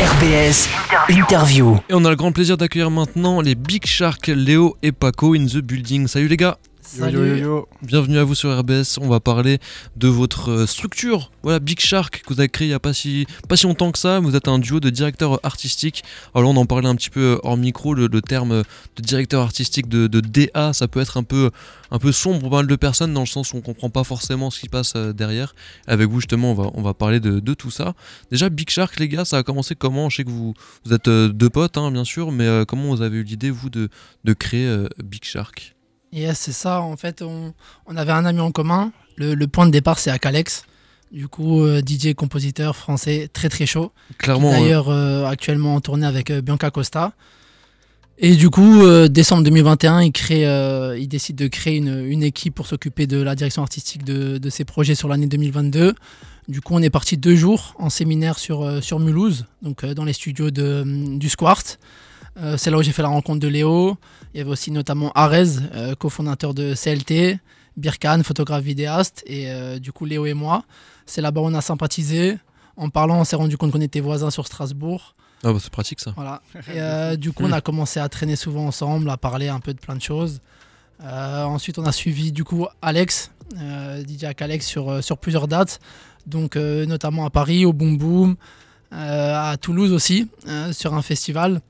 RBS Interview. Et on a le grand plaisir d'accueillir maintenant les Big Shark, Léo et Paco in the building. Salut les gars Salut. Bienvenue à vous sur RBS. On va parler de votre euh, structure. Voilà, Big Shark, que vous avez créé il n'y a pas si, pas si longtemps que ça. Vous êtes un duo de directeurs artistiques. Alors là, on en parlait un petit peu hors micro. Le, le terme de directeur artistique de, de DA, ça peut être un peu, un peu sombre pour pas mal de personnes dans le sens où on comprend pas forcément ce qui passe euh, derrière. Avec vous, justement, on va, on va parler de, de tout ça. Déjà, Big Shark, les gars, ça a commencé comment? Je sais que vous, vous êtes euh, deux potes, hein, bien sûr, mais euh, comment vous avez eu l'idée, vous, de, de créer euh, Big Shark? Yes, c'est ça. En fait, on, on avait un ami en commun. Le, le point de départ, c'est Akalex. Du coup, euh, DJ, compositeur français, très très chaud. Clairement, euh, D'ailleurs, euh, actuellement en tournée avec euh, Bianca Costa. Et du coup, euh, décembre 2021, il, crée, euh, il décide de créer une, une équipe pour s'occuper de la direction artistique de, de ses projets sur l'année 2022. Du coup, on est parti deux jours en séminaire sur, euh, sur Mulhouse, donc euh, dans les studios de, du Squart. Euh, c'est là où j'ai fait la rencontre de Léo. Il y avait aussi notamment Arez, euh, cofondateur de CLT, Birkan, photographe vidéaste, et euh, du coup Léo et moi. C'est là-bas où on a sympathisé. En parlant, on s'est rendu compte qu'on était voisins sur Strasbourg. ah, bah, c'est pratique ça. Voilà. Et du coup, on a commencé à traîner souvent ensemble, à parler un peu de plein de choses. Ensuite, on a suivi du coup Alex, DJ Alex sur, sur plusieurs dates, donc notamment à Paris, au Boom Boom, à Toulouse aussi, sur un festival.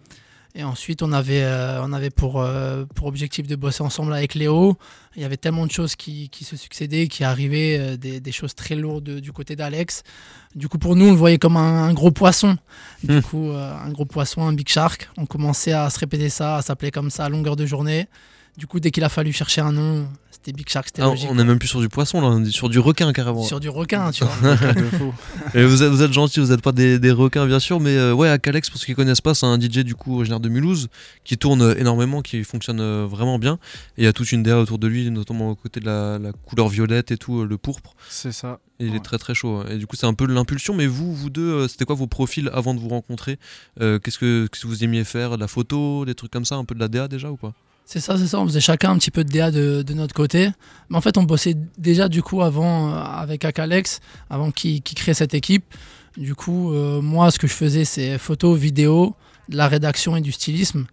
Et ensuite, on avait, euh, on avait pour, euh, pour objectif de bosser ensemble avec Léo. Il y avait tellement de choses qui, qui se succédaient, qui arrivaient, euh, des, des choses très lourdes du côté d'Alex. Du coup, pour nous, on le voyait comme un, un gros poisson. Du Hmm. coup, un gros poisson, un big shark. On commençait à se répéter ça, à s'appeler comme ça à longueur de journée. Du coup, dès qu'il a fallu chercher un nom, c'était Big Shark, c'était Ah, logique. on est même plus sur du poisson, là, on est sur du requin carrément. Sur du requin, tu vois. Et vous êtes, vous êtes gentils, vous n'êtes pas des, des requins bien sûr, mais euh, ouais, Akalex, pour ceux qui connaissent pas, c'est un DJ du coup originaire de Mulhouse qui tourne euh, énormément, qui fonctionne euh, vraiment bien. Et il y a toute une DA autour de lui, notamment aux côtés de la, la couleur violette et tout, le pourpre. C'est ça. Et il est très très chaud. Et du coup, c'est un peu de l'impulsion. Mais vous, vous deux, c'était quoi vos profils avant de vous rencontrer Euh, Qu'est-ce que, qu'est-ce que vous aimiez faire? De la photo, des trucs comme ça, un peu de la DA déjà ou pas? C'est ça, c'est ça. On faisait chacun un petit peu de DA de, de notre côté. Mais en fait, on bossait déjà du coup avant euh, avec Akalex, avant qu'il crée cette équipe. Du coup, euh, moi, ce que je faisais, c'est photo, vidéo, de la rédaction et du stylisme.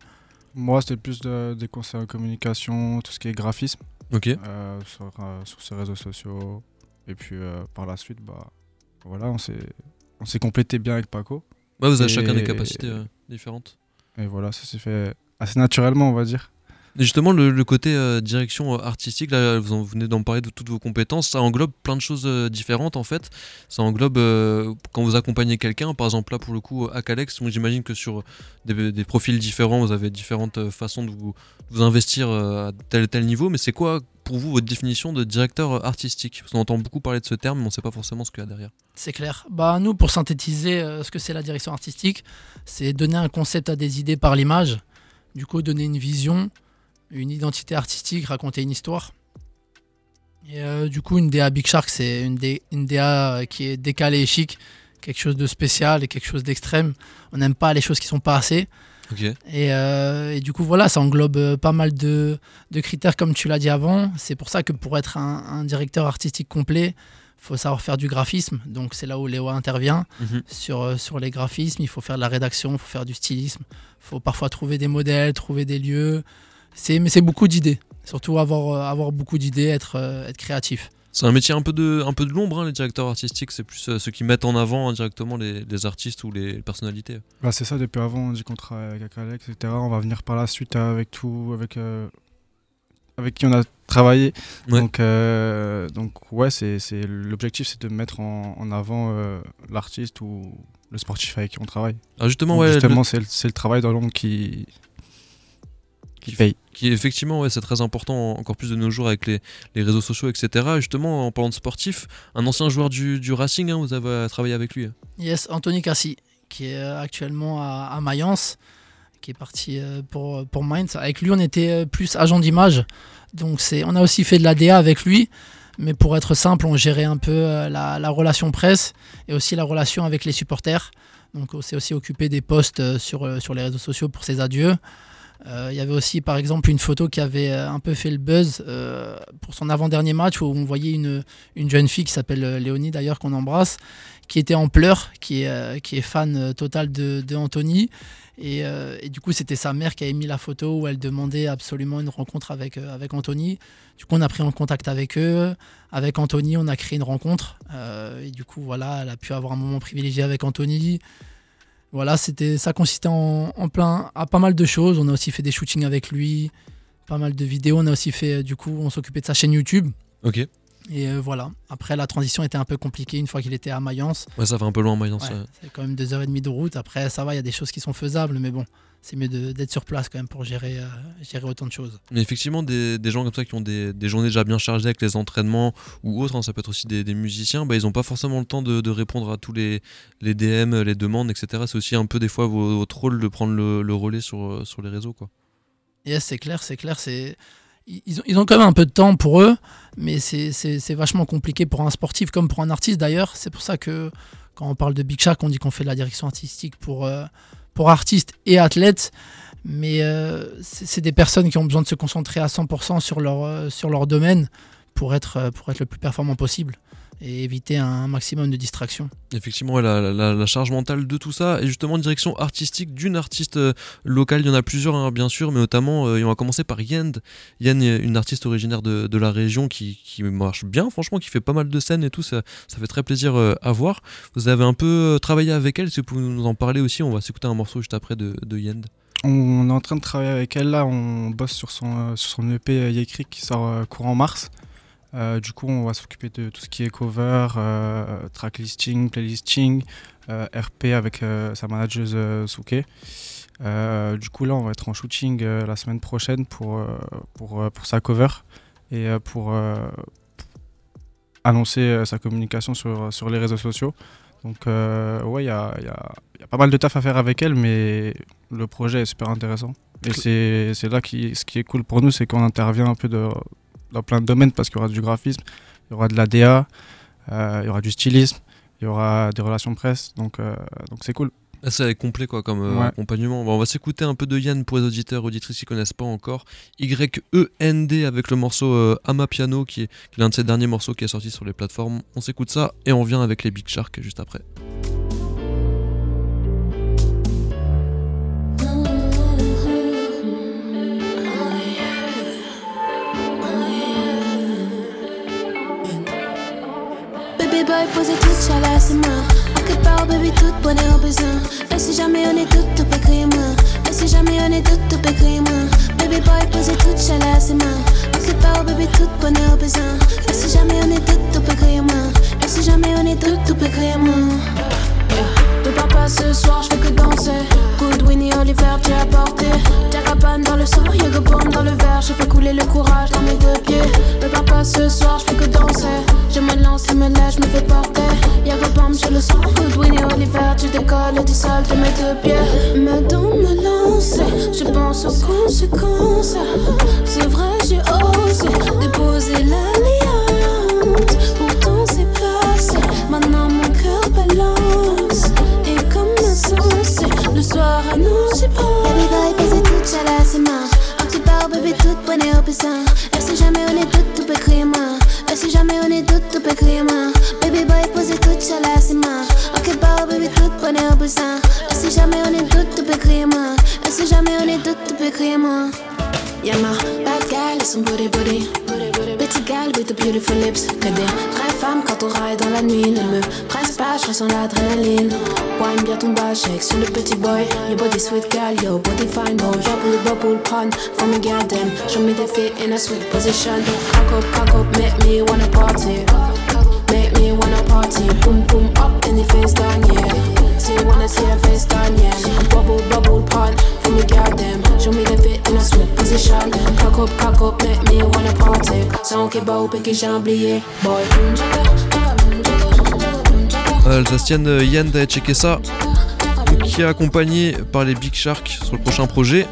Moi, c'était plus de- des conseils en communication, tout ce qui est graphisme Ok. euh, sur, euh, sur ces réseaux sociaux. Et puis euh, par la suite, bah, voilà, on s'est on s'est complété bien avec Paco. Ouais, vous avez Et- chacun des capacités euh, différentes. Et voilà, ça s'est fait assez naturellement, on va dire. Justement, le, côté euh, direction euh, artistique, là, vous, en, venez d'en parler de toutes vos compétences, ça englobe plein de choses euh, différentes en fait. Ça englobe quand vous accompagnez quelqu'un, par exemple là pour le coup, à Calex, j'imagine que sur des, profils différents, vous avez différentes façons de vous, investir à tel et tel niveau, mais c'est quoi pour vous votre définition de directeur artistique? Qu'on entend beaucoup parler de ce terme, mais on ne sait pas forcément ce qu'il y a derrière. C'est clair. Bah, nous, pour synthétiser ce que c'est la direction artistique, c'est donner un concept à des idées par l'image. Du coup, donner une vision, une identité artistique, raconter une histoire. Et euh, du coup, une DA Big Shark, c'est une, DA euh, qui est décalée et chic, quelque chose de spécial et quelque chose d'extrême. On n'aime pas les choses qui sont pas assez. Et, euh, et du coup, voilà, ça englobe pas mal de, de critères, comme tu l'as dit avant. C'est pour ça que pour être un, un directeur artistique complet, il faut savoir faire du graphisme. Donc, c'est là où Léo intervient. Mhm. Sur, sur les graphismes, il faut faire de la rédaction, il faut faire du stylisme. Il faut parfois trouver des modèles, trouver des lieux. C'est, mais c'est beaucoup d'idées. Surtout avoir, euh, avoir beaucoup d'idées, être, euh, être créatif. C'est un métier un peu de, un peu de l'ombre, hein, les directeurs artistiques, c'est plus euh, ceux qui mettent en avant directement les, les artistes ou les personnalités. Bah, c'est ça, depuis avant, on dit qu'on travaille avec Alex, etc. On va venir par la suite avec tout, avec, euh, avec qui on a travaillé. Ouais. Donc, euh, donc ouais, c'est, c'est, l'objectif, c'est de mettre en, en avant euh, l'artiste ou le sportif avec qui on travaille. Alors justement, Donc, ouais, le- justement, c'est, le, c'est le travail dans l'ombre qui, qui paye. qui effectivement ouais, c'est très important encore plus de nos jours avec les, les réseaux sociaux etc justement en parlant de sportif un ancien joueur du, du Racing hein, vous avez travaillé avec lui Yes, Anthony Cassi, qui est euh, actuellement à, à Mayence, qui est parti euh, pour, pour Mainz. Avec lui, on était euh, plus agent d'image. Donc, c'est, on a aussi fait de la DA avec lui. Mais pour être simple, on gérait un peu la, la relation presse et aussi la relation avec les supporters. Donc, on s'est aussi occupé des posts sur, sur les réseaux sociaux pour ses adieux. Il y avait aussi par exemple une photo qui avait un peu fait le buzz pour son avant-dernier match où on voyait une, une jeune fille qui s'appelle Léonie d'ailleurs qu'on embrasse, qui était en pleurs, qui est, qui est fan total de, Anthony. Euh, et, du coup, c'était sa mère qui avait mis la photo où elle demandait absolument une rencontre avec, euh, avec Anthony. Du coup, on a pris en contact avec eux. Avec Anthony, on a créé une rencontre. Euh, et du coup, voilà, elle a pu avoir un moment privilégié avec Anthony. Voilà, c'était, ça consistait en, plein à pas mal de choses. On a aussi fait des shootings avec lui, pas mal de vidéos. On a aussi fait, du coup, on s'occupait de sa chaîne YouTube. Ok. Et euh, voilà. Après, la transition était un peu compliquée une fois qu'il était à Mayence. Ouais, ça fait un peu loin Mayence. C'est quand même deux heures et demie de route. Après, ça va, il y a des choses qui sont faisables, mais bon, c'est mieux d'être sur place quand même pour gérer, euh, gérer autant de choses. Mais effectivement, des, des gens comme ça qui ont des, des, journées déjà bien chargées avec les entraînements ou autres, hein, ça peut être aussi des, des musiciens, bah, ils n'ont pas forcément le temps de, de, répondre à tous les, les DM, les demandes, etc. C'est aussi un peu des fois votre rôle de prendre le, le relais sur, sur les réseaux. Quoi. Yes, c'est clair, c'est clair. C'est ils ont, quand même un peu de temps pour eux, mais c'est vachement compliqué pour un sportif comme pour un artiste d'ailleurs. C'est pour ça que quand on parle de Big Shark, on dit qu'on fait de la direction artistique pour, euh, artistes et athlètes. Mais euh, c'est des personnes qui ont besoin de se concentrer à 100% sur leur, euh, sur leur domaine pour être, pour être le plus performant possible et éviter un maximum de distractions. Effectivement, la, la, charge mentale de tout ça, et justement direction artistique d'une artiste euh, locale, il y en a plusieurs hein, bien sûr, mais notamment, euh, on va commencer par Yend. Yen est une artiste originaire de, de la région qui, qui, marche bien, franchement, qui fait pas mal de scènes et tout, ça, ça fait très plaisir euh, à voir. Vous avez un peu travaillé avec elle, si vous pouvez nous en parler aussi, on va s'écouter un morceau juste après de, de Yend. On est en train de travailler avec elle là, on bosse sur son, sur son EP Yekrik qui sort courant mars. Euh, du coup, on va s'occuper de tout ce qui est cover, euh, track listing, playlisting, euh, RP avec sa manageuse Souke. du coup, là, on va être en shooting la semaine prochaine pour, pour, pour sa cover et pour annoncer sa communication sur, sur les réseaux sociaux. Donc, ouais, il y a, y, a, y a, pas mal de taf à faire avec elle, mais le projet est super intéressant. Et c'est là qui, ce qui est cool pour nous, c'est qu'on intervient un peu de, dans plein de domaines parce qu'il y aura du graphisme, il y aura de la DA, euh, il y aura du stylisme, il y aura des relations presse, donc euh, donc c'est cool. C'est complet quoi comme euh, accompagnement. on va s'écouter un peu de Yann pour les auditeurs auditrices qui connaissent pas encore. Y-E-N-D avec le morceau Amapiano qui est, qui est l'un de ses derniers morceaux qui est sorti sur les plateformes. On s'écoute ça et on revient avec les Big Shark juste après. Boy, posez toute chaleur, c'est moi. En quelque part, baby, toute bonheur au besoin. Et si jamais on est tout, tout créer moi. Et si jamais on est tout, tout créer moi. Baby boy, posez toute chaleur, c'est moi. En quelque part, baby, toute bonheur au besoin. Et si jamais on est tout, tout créer moi. Et si jamais on est tout, tout créer moi. De papa ce soir, je fais que danser. Good Winnie Oliver, tu as porté. Jackapan dans le sang, yoga bomb dans le verre. Je fais couler le courage dans mes deux pieds. De papa ce soir, je fais que danser. Je me lance et me lève, je me fais porter. Yoga bomb, je le sens. Good Winnie Oliver, tu décolles du sol de mes deux pieds. Maintenant me lancer, je pense aux conséquences. C'est vrai, j'ai osé femmes quand on raille dans la nuit. Ne me presse pas, je ressens l'adrénaline. Wine bien ton bas, shake sur le petit boy. Your body sweet gal, your body fine boy. Bubble, bubble, pun for me goddamn. Show me the fit in a sweet position. Cock up, cock up, make me wanna party. Make me wanna party. Boom, boom, up in the face down, yeah. See, wanna see her face down, yeah. Bubble, bubble, for me goddamn. Show me the fit in a sweet position. Cock up, cock up, make me wanna party. Boy. Yann ça, qui est accompagné par les Big Shark sur le prochain projet.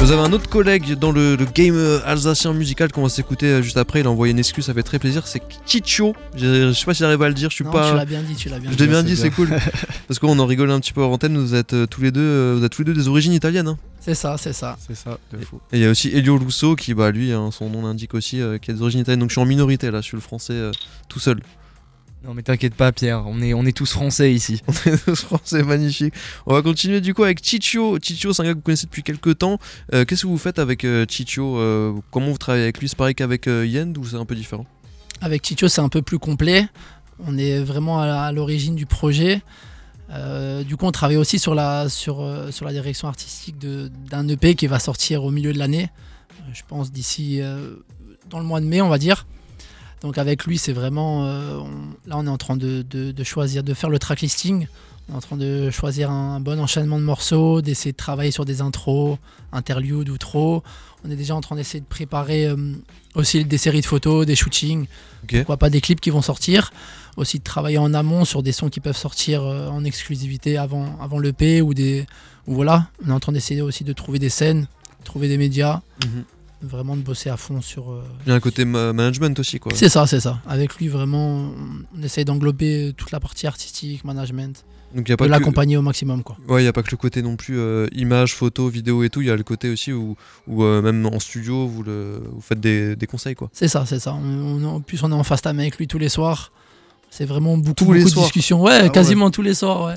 Vous avez un autre collègue dans le, le game euh, alsacien musical qu'on va s'écouter euh, juste après. Il a envoyé une excuse, ça fait très plaisir. C'est Chicho. Je je sais pas si j'arrive à le dire. Je suis Non, pas. tu l'as bien dit, tu l'as bien Je dit. l'ai bien dit, c'est cool. Parce qu'on en rigole un petit peu hors antenne. Vous êtes euh, tous les deux, euh, vous êtes tous les deux des origines italiennes. hein. C'est ça, c'est ça. C'est ça, de fou. Et il y a aussi Elio Lusso qui, bah lui, hein, son nom l'indique aussi, euh, qui a des origines italiennes. Donc je suis en minorité là. Je suis le français euh, tout seul. Non mais t'inquiète pas Pierre, on est, on est tous français ici. Ce français magnifique. On va continuer du coup avec Chicho. Chicho, c'est un gars que vous connaissez depuis quelques temps. Euh, Qu'est-ce que vous faites avec euh, Chicho Euh, Comment vous travaillez avec lui? C'est pareil qu'avec euh, Yen ou c'est un peu différent? Avec Chicho, c'est un peu plus complet. On est vraiment à, l'origine du projet. Euh, du coup, on travaille aussi sur la, sur, euh, sur la direction artistique de- d'un EP qui va sortir au milieu de l'année. Euh, je pense d'ici euh, dans le mois de mai, on va dire. Donc avec lui, c'est vraiment... euh, on- là, on est en train de, de- de choisir, de faire le track listing. On est en train de choisir un, bon enchaînement de morceaux, d'essayer de travailler sur des intros, interludes ou trop. On est déjà en train d'essayer de préparer euh, aussi des séries de photos, des shootings, Ok. pourquoi pas des clips qui vont sortir. Aussi de travailler en amont sur des sons qui peuvent sortir euh, en exclusivité avant, avant l'EP ou des. Ou voilà, on est en train d'essayer aussi de trouver des scènes, trouver des médias, Mhm. Vraiment de bosser à fond sur. euh, Il y a un côté ma- management aussi quoi. C'est ça, c'est ça. Avec lui, vraiment, on, essaye d'englober toute la partie artistique, management, Donc il y a de pas que l'accompagner au maximum. Quoi. Ouais, il y a pas que le côté non plus euh, image, photo, vidéo et tout. Il y a le côté aussi où, où, euh, même en studio vous le vous faites des, des conseils quoi. C'est ça, c'est ça. On, on- en plus, on est en à main avec lui tous les soirs. C'est vraiment beaucoup, Tous les de soirs discussions. Ouais, Ah ouais. quasiment tous les soirs. Ouais.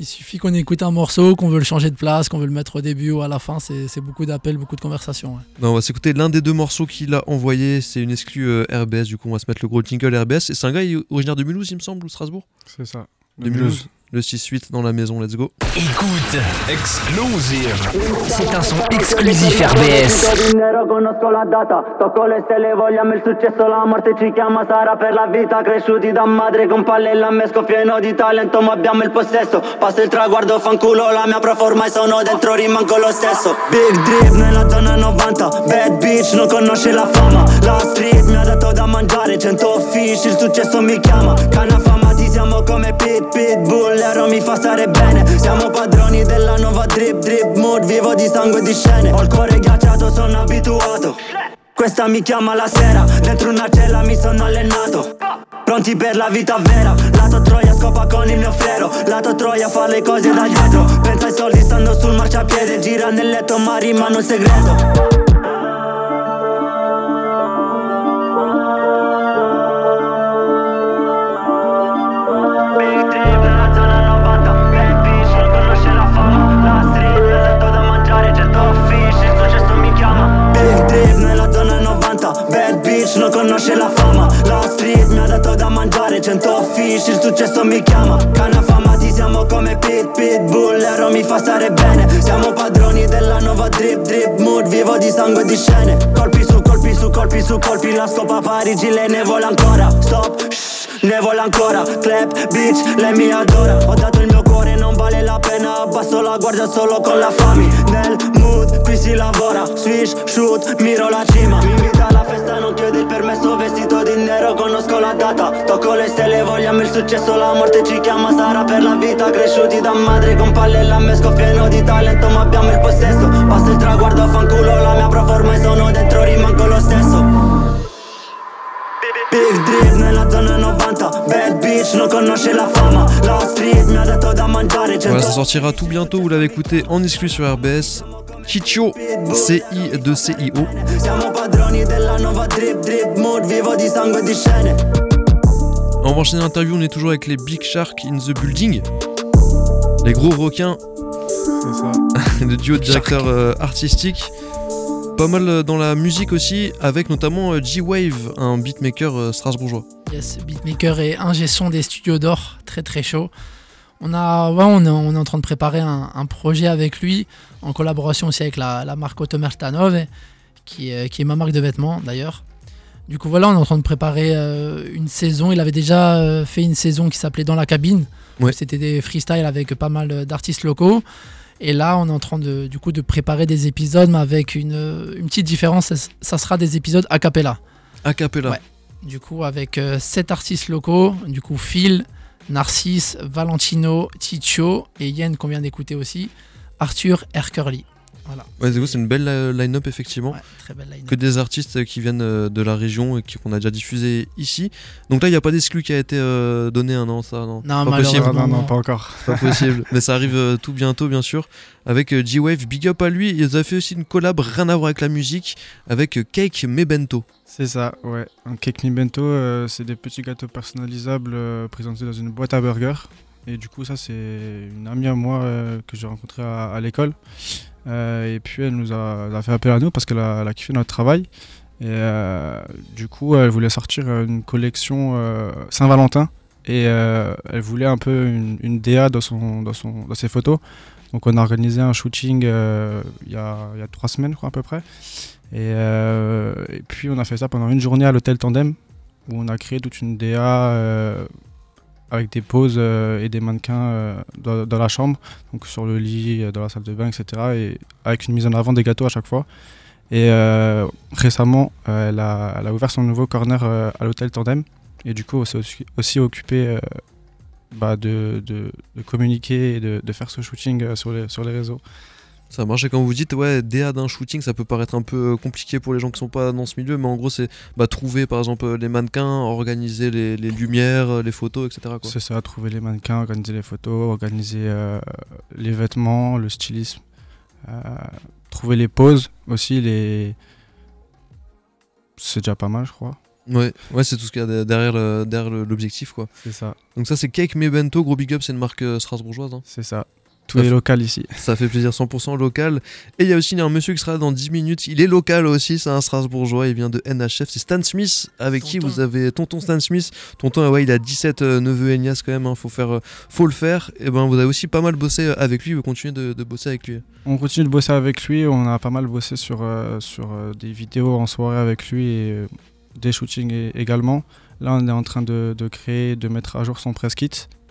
Il suffit qu'on écoute un morceau, qu'on veut le changer de place, qu'on veut le mettre au début ou à la fin. C'est beaucoup d'appels, beaucoup de conversations. ouais. Non, on va s'écouter l'un des deux morceaux qu'il a envoyé. C'est une exclue euh, RBS. Du coup, on va se mettre le gros jingle RBS. Et c'est un gars il est originaire de Mulhouse, il me semble, ou Strasbourg? C'est ça. De Mulhouse. Le 6-8 dans la maison. Let's go. Écoute, c'est un son exclusif RBS. dinero conosco la data Tocco le stelle, vogliamo il successo La morte ci chiama, sarà per la vita Cresciuti da madre con palle e l'ammesco Pieno di talento ma abbiamo il possesso Passa il traguardo, fanculo La mia prof ormai sono dentro, rimango lo stesso Big drip nella zona 90 Bad bitch, non conosce la fama La street mi ha dato da mangiare 100 fish, il successo mi chiama Canna siamo come Pit Pitbull L'ero mi fa stare bene. Siamo padroni della nuova drip drip mood Vivo di sangue e di scene. Ho il cuore ghiacciato, sono abituato. Questa mi chiama la sera, dentro una cella mi sono allenato. Pronti per la vita vera, lato Troia scopa con il mio frero Lato Troia fa le cose da dietro. Pensa ai soldi stando sul marciapiede Gira nel letto ma rimane un segreto bitch non conosce la fama. La street mi ha dato da mangiare 100 fish Il successo mi chiama. Canna famati siamo come Pit Pitbull L'ero mi fa stare bene. Siamo padroni della nuova drip drip mood Vivo di sangue e di scene. Colpi su colpi su colpi su colpi La scopa Parigi lei ne vuole ancora. Stop shh, ne vuole ancora. Clap bitch lei mi adora. Ho dato il mio cuore non vale la pena. Abbasso la guardia solo con la fami. Nel mood qui si lavora. Swish shoot miro la cima. Mi invita alla non chiede il permesso Vestito di nero conosco la data Tocco le stelle vogliamo il successo La morte ci chiama sarà per la vita Cresciuti da madre con palle e l'ammesco Pieno di talento ma abbiamo il possesso Passa il traguardo fanculo La mia prof ormai sono dentro rimango lo stesso Big drip nella zona 90 Bad bitch non conosce la fama La street mi ha dato da mangiare Voilà, 100 ça sortira tout bientôt. Vous l'avez écouté en exclu sur RBS. Chicho, C-I-2-C-I-O. Siamo padroni della nuova drip drip mood Vivo di sangue e di scene On va enchaîner l'interview. On est toujours avec les Big Shark in the Building. Les gros requins C'est ça. le duo de directeurs euh, artistiques. Pas mal euh, dans la musique aussi, avec notamment euh, G-Wave, un beatmaker euh, strasbourgeois. Yes, beatmaker et ingé son des studios d'or, très très chaud. On, a, ouais, on, est, on est en train de préparer un, un projet avec lui, en collaboration aussi avec la, la marque Automertanov, qui, est- qui est ma marque de vêtements d'ailleurs. Du coup, voilà, on est en train de préparer euh, une saison. Il avait déjà euh, fait une saison qui s'appelait Dans la cabine. Ouais. C'était des freestyles avec pas mal d'artistes locaux. Et là, on est en train de, du coup, de préparer des épisodes, mais avec une, une petite différence. Ça, ça sera des épisodes a cappella. A cappella. Ouais. Du coup, avec euh, sept artistes locaux, du coup, Phil, Narcisse, Valentino, Ticho et Yen qu'on vient d'écouter aussi, Arthur Ercurly. Voilà. Ouais, c'est une belle euh, line-up effectivement. Ouais, très belle line. Que des artistes qui viennent euh, de la région et qu'on a déjà diffusé ici. Donc là, il n'y a pas d'exclus qui a été euh, donné, hein, non, ça, non? Non, pas possible. Malheureusement. non, non, non. pas encore. Pas possible. Mais ça arrive euh, tout bientôt, bien sûr. Avec euh, G-Wave, big up à lui. Ils ont fait aussi une collab, rien à voir avec la musique, avec euh, Cake Mebento. C'est ça, ouais. Un cake mi bento, euh, c'est des petits gâteaux personnalisables euh, présentés dans une boîte à burger. Et du coup, ça, c'est une amie à moi euh, que j'ai rencontrée à, à l'école. Euh, et puis, elle nous a, fait appel à nous parce qu'elle a, kiffé notre travail. Et euh, du coup, elle voulait sortir euh, une collection Saint-Valentin. Et elle voulait un peu une, DA dans, son, dans, son, dans ses photos. Donc, on a organisé un shooting il y, a, y a trois semaines, je crois, à peu près. Et, et puis on a fait ça pendant une journée à l'hôtel Tandem où on a créé toute une DA avec des poses euh, et des mannequins euh, dans, la chambre, donc sur le lit, euh, dans la salle de bain, etc. Et avec une mise en avant des gâteaux à chaque fois. Et récemment, elle, a, ouvert son nouveau corner à l'hôtel Tandem et du coup, on s'est aussi, aussi occupé bah, de, communiquer et de, faire ce shooting sur les réseaux. Ça marche. Et quand vous dites, ouais, DA d'un shooting, ça peut paraître un peu euh, compliqué pour les gens qui sont pas dans ce milieu, mais en gros, c'est bah, trouver par exemple euh, les mannequins, organiser les, les lumières, euh, les photos, etc. C'est ça, trouver les mannequins, organiser les photos, organiser euh, les vêtements, le stylisme, euh, trouver les poses aussi, les... c'est déjà pas mal je crois. Ouais, ouais c'est tout ce qu'il y a de- derrière l'objectif. quoi. C'est ça, Donc ça, c'est Cake Mebento, gros big up, c'est une marque strasbourgeoise. hein. c'est ça. Tout Ça est fait- local ici. Ça fait plaisir, 100% local. Et il y a aussi un monsieur qui sera là dans 10 minutes. Il est local aussi, c'est un Strasbourgeois. Il vient de NHF. C'est Stan Smith, avec qui vous avez tonton Stan Smith. Tonton, ah ouais, il a 17 euh, neveux et nièces quand même. hein, faut, faire, euh, faut le faire. Et ben, vous avez aussi pas mal bossé euh, avec lui. Vous continuez de, de bosser avec lui. On continue de bosser avec lui, on a pas mal bossé sur, euh, sur euh, des vidéos en soirée avec lui et euh, des shootings é- également. Là on est en train de, de créer, de mettre à jour son press kit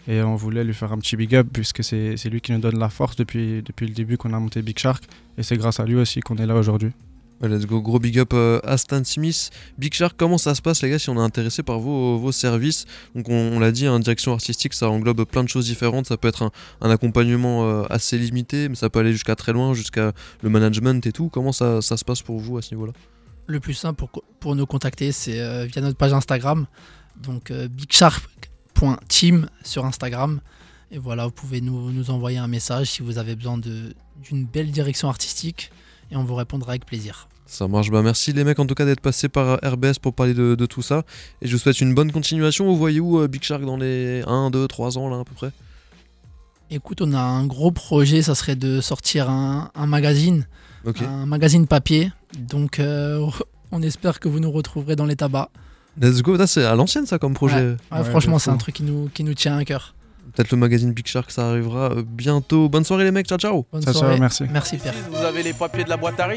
et on voulait lui faire un petit big up puisque c'est c'est lui qui nous donne la force depuis, depuis le début qu'on a monté Big Shark et c'est grâce à lui aussi qu'on est là aujourd'hui. Ouais, let's go, gros big up euh, à Stan Smith. Big Shark, comment ça se passe, les gars, si on est intéressé par vos, vos services Donc, on, on l'a dit, hein, direction artistique, ça englobe plein de choses différentes. Ça peut être un, un accompagnement euh, assez limité, mais ça peut aller jusqu'à très loin, jusqu'à le management et tout. Comment ça, ça se passe pour vous à ce niveau-là? Le plus simple pour, pour nous contacter, c'est euh, via notre page Instagram. Donc euh, bigsharp.team sur Instagram. Et voilà, vous pouvez nous, nous envoyer un message si vous avez besoin d'une belle direction artistique. Et on vous répondra avec plaisir. Ça marche. Bah, merci les mecs en tout cas d'être passés par euh, RBS pour parler de, de tout ça. Et je vous souhaite une bonne continuation. Vous voyez où euh, Big Shark dans les 1, 2, 3 ans là à peu près? Écoute, on a un gros projet, ça serait de sortir un, un magazine, un magazine papier. Donc euh, on espère que vous nous retrouverez dans les tabacs. Let's go. C'est à l'ancienne ça comme projet. Ouais, Ouais, franchement, c'est un truc qui nous, qui nous tient à cœur. Peut-être le magazine Big Shark, ça arrivera euh, bientôt. Bonne soirée les mecs. Ciao ciao. Bonne Ciao, ciao, soirée. merci. Merci Pierre. Vous avez les papiers de la boîte à rythme